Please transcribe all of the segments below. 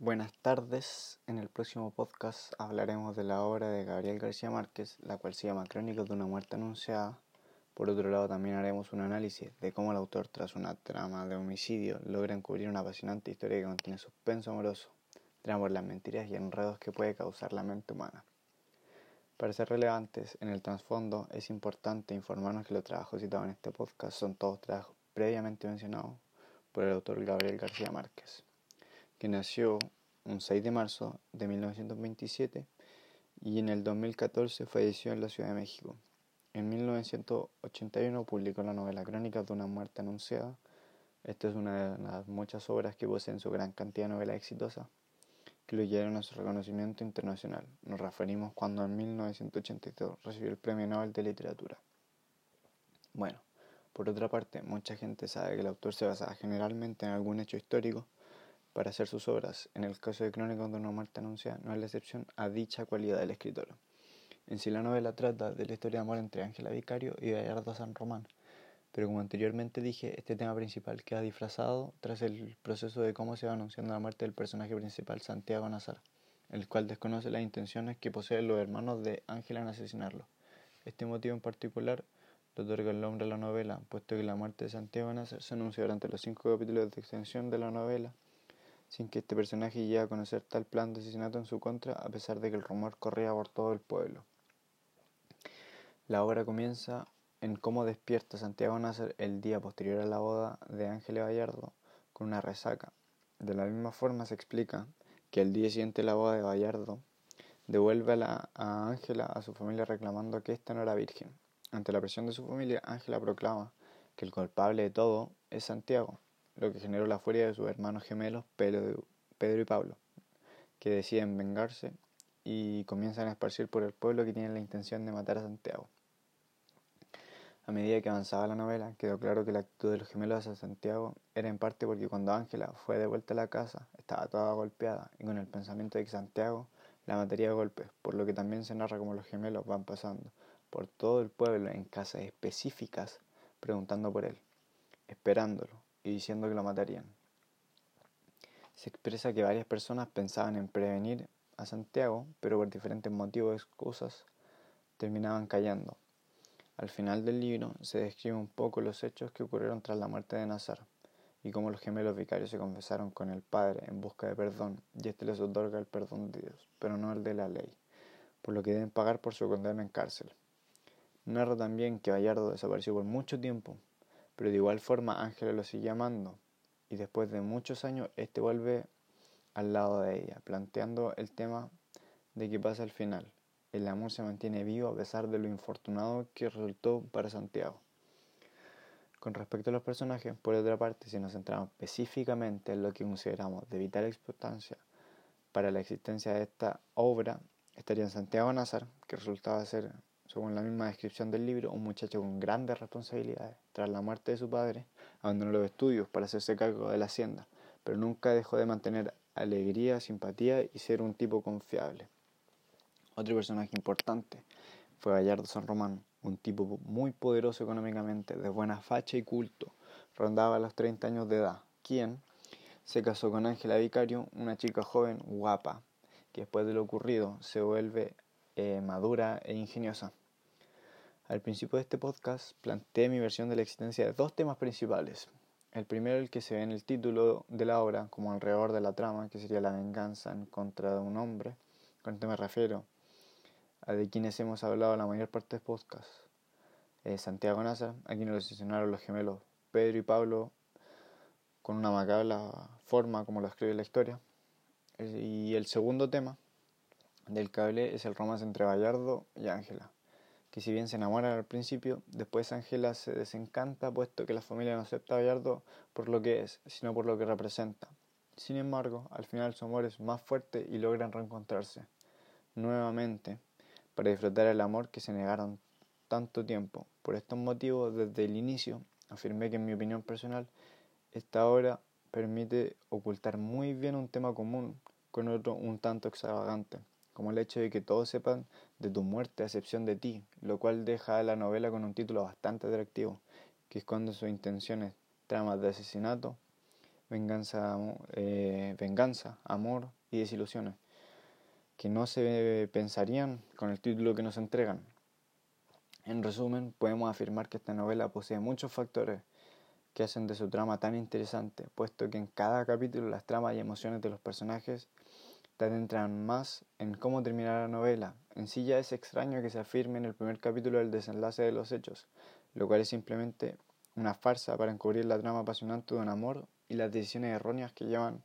Buenas tardes. En el próximo podcast hablaremos de la obra de Gabriel García Márquez, la cual se llama Crónicas de una muerte anunciada. Por otro lado, también haremos un análisis de cómo el autor, tras una trama de homicidio, logra encubrir una apasionante historia que contiene suspenso amoroso, drama por las mentiras y enredos que puede causar la mente humana. Para ser relevantes en el trasfondo, es importante informarnos que los trabajos citados en este podcast son todos trabajos previamente mencionados por el autor Gabriel García Márquez que nació un 6 de marzo de 1927 y en el 2014 falleció en la Ciudad de México. En 1981 publicó la novela Crónicas de una muerte anunciada. Esta es una de las muchas obras que poseen su gran cantidad de novelas exitosas que lo llevaron a su reconocimiento internacional. Nos referimos cuando en 1982 recibió el Premio Nobel de Literatura. Bueno, por otra parte, mucha gente sabe que el autor se basa generalmente en algún hecho histórico para hacer sus obras. En el caso de Crónicas de una muerte anunciada, no es la excepción a dicha cualidad del escritor. En sí la novela trata de la historia de amor entre Ángela Vicario y Gallardo San Román, pero como anteriormente dije, este tema principal queda disfrazado tras el proceso de cómo se va anunciando la muerte del personaje principal Santiago Nazar, el cual desconoce las intenciones que poseen los hermanos de Ángela en asesinarlo. Este motivo en particular le otorga el nombre a la novela, puesto que la muerte de Santiago Nazar se anuncia durante los cinco capítulos de extensión de la novela sin que este personaje llegue a conocer tal plan de asesinato en su contra, a pesar de que el rumor corría por todo el pueblo. La obra comienza en cómo despierta Santiago Nasser el día posterior a la boda de Ángel Gallardo con una resaca. De la misma forma se explica que el día siguiente de la boda de Gallardo devuelve a Ángela a, su familia reclamando que ésta no era virgen. Ante la presión de su familia, Ángela proclama que el culpable de todo es Santiago lo que generó la furia de sus hermanos gemelos Pedro, y Pablo, que deciden vengarse y comienzan a esparcir por el pueblo que tienen la intención de matar a Santiago. A medida que avanzaba la novela, quedó claro que la actitud de los gemelos hacia Santiago era en parte porque cuando Ángela fue de vuelta a la casa estaba toda golpeada y con el pensamiento de que Santiago la mataría a golpes, por lo que también se narra como los gemelos van pasando por todo el pueblo en casas específicas preguntando por él, esperándolo, y diciendo que lo matarían. Se expresa que varias personas pensaban en prevenir a Santiago, pero por diferentes motivos o excusas terminaban callando. Al final del libro se describe un poco los hechos que ocurrieron tras la muerte de Nazar y cómo los gemelos vicarios se confesaron con el Padre en busca de perdón y éste les otorga el perdón de Dios, pero no el de la ley, por lo que deben pagar por su condena en cárcel. Narra también que Bayardo desapareció por mucho tiempo, pero de igual forma Ángela lo sigue amando y después de muchos años este vuelve al lado de ella, planteando el tema de qué pasa al final. El amor se mantiene vivo a pesar de lo infortunado que resultó para Santiago. Con respecto a los personajes, por otra parte, si nos centramos específicamente en lo que consideramos de vital importancia para la existencia de esta obra, estaría Santiago Nazar, que resultaba ser según la misma descripción del libro, un muchacho con grandes responsabilidades. Tras la muerte de su padre, abandonó los estudios para hacerse cargo de la hacienda, pero nunca dejó de mantener alegría, simpatía y ser un tipo confiable. Otro personaje importante fue Gallardo San Román, un tipo muy poderoso económicamente, de buena facha y culto. Rondaba los 30 años de edad, quien se casó con Ángela Vicario, una chica joven guapa, que después de lo ocurrido se vuelve eh, madura e ingeniosa. Al principio de este podcast planteé mi versión de la existencia de dos temas principales. El primero, el que se ve en el título de la obra, como alrededor de la trama, que sería la venganza en contra de un hombre. Con esto me refiero a de quienes hemos hablado la mayor parte del podcast. Eh, Santiago Nazar, a quienes lo asesinaron los gemelos Pedro y Pablo con una macabra forma como lo escribe la historia. Eh, y el segundo tema, del cable es el romance entre Bayardo y Ángela, que si bien se enamoran al principio, después Ángela se desencanta puesto que la familia no acepta a Bayardo por lo que es, sino por lo que representa. Sin embargo, al final su amor es más fuerte y logran reencontrarse nuevamente para disfrutar el amor que se negaron tanto tiempo. Por estos motivos, desde el inicio, afirmé que en mi opinión personal, esta obra permite ocultar muy bien un tema común con otro un tanto extravagante como el hecho de que todos sepan de tu muerte a excepción de ti, lo cual deja a la novela con un título bastante atractivo, que esconde sus intenciones, tramas de asesinato venganza, eh, venganza, amor y desilusiones, que no se pensarían con el título que nos entregan. En resumen, podemos afirmar que esta novela posee muchos factores que hacen de su trama tan interesante, puesto que en cada capítulo las tramas y emociones de los personajes te adentran más en cómo terminará la novela. En sí ya es extraño que se afirme en el primer capítulo el desenlace de los hechos, lo cual es simplemente una farsa para encubrir la trama apasionante de un amor y las decisiones erróneas que llevan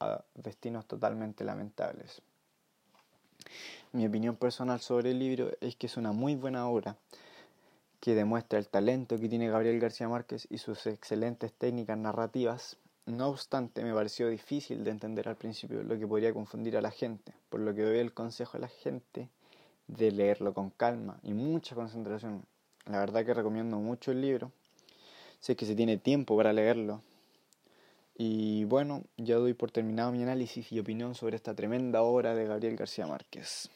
a destinos totalmente lamentables. Mi opinión personal sobre el libro es que es una muy buena obra que demuestra el talento que tiene Gabriel García Márquez y sus excelentes técnicas narrativas. No obstante, me pareció difícil de entender al principio, lo que podría confundir a la gente, por lo que doy el consejo a la gente de leerlo con calma y mucha concentración. La verdad que recomiendo mucho el libro, Sé que se tiene tiempo para leerlo. Y bueno, ya doy por terminado mi análisis y opinión sobre esta tremenda obra de Gabriel García Márquez.